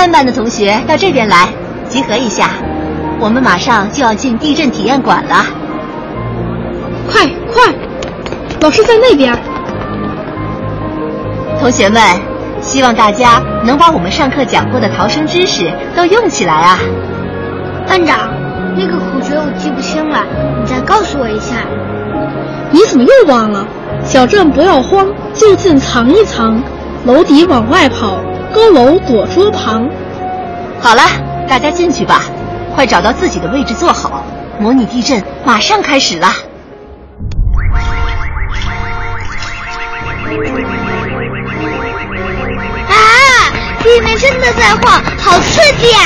三班的同学到这边来，集合一下，我们马上就要进地震体验馆了。快快，老师在那边。同学们，希望大家能把我们上课讲过的逃生知识都用起来啊！班长，那个口诀我记不清了，你再告诉我一下。你怎么又忘了？小镇不要慌，就近藏一藏，楼底往外跑，高楼躲桌旁。好了，大家进去吧，快找到自己的位置坐好，模拟地震马上开始了。啊地面真的在晃，好刺激啊！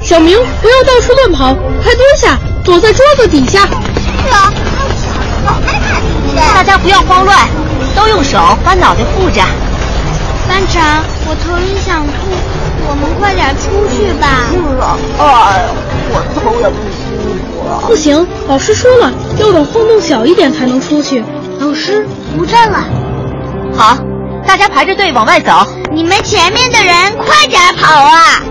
小明，不要到处乱跑，快蹲下，躲在桌子底下。啊，好害怕地震！大家不要慌乱，都用手把脑袋护着。班长，我头晕想吐，我们快点出去吧。是了，哎，我头也不舒服。不行，老师说了，要等风动小一点才能出去。老师，不震了。好。大家排着队往外走，你们前面的人快点跑啊！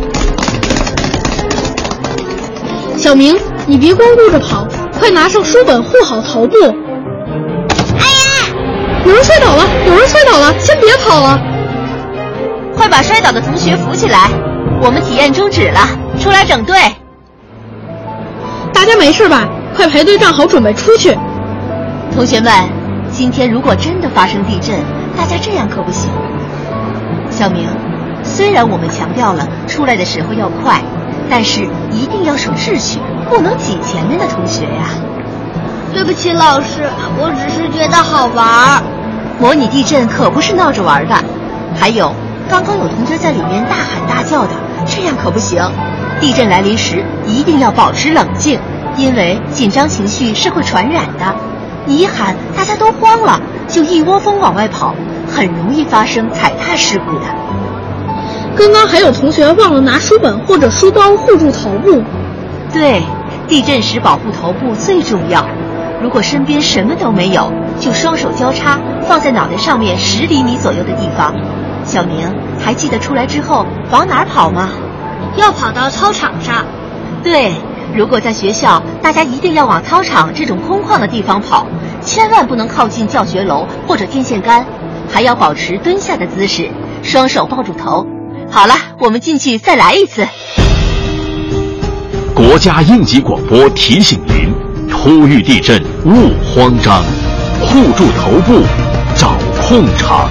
小明，你别光顾着跑，快拿上书本护好头部。哎呀！有人摔倒了，有人摔倒了，先别跑了，快把摔倒的同学扶起来。我们体验终止了，出来整队。大家没事吧？快排队站好，准备出去。同学们，今天如果真的发生地震，大家这样可不行，小明。虽然我们强调了出来的时候要快，但是一定要守秩序，不能挤前面的同学呀。对不起，老师，我只是觉得好玩。模拟地震可不是闹着玩的。还有，刚刚有同学在里面大喊大叫的，这样可不行。地震来临时一定要保持冷静，因为紧张情绪是会传染的。你一喊，大家都慌了。就一窝蜂往外跑，很容易发生踩踏事故的。刚刚还有同学忘了拿书本或者书包护住头部。对，地震时保护头部最重要。如果身边什么都没有，就双手交叉放在脑袋上面十厘米左右的地方。小明，还记得出来之后往哪儿跑吗？要跑到操场上。对，如果在学校，大家一定要往操场这种空旷的地方跑。千万不能靠近教学楼或者电线杆，还要保持蹲下的姿势，双手抱住头。好了，我们进去再来一次。国家应急广播提醒您：突遇地震勿慌张，护住头部，找空场。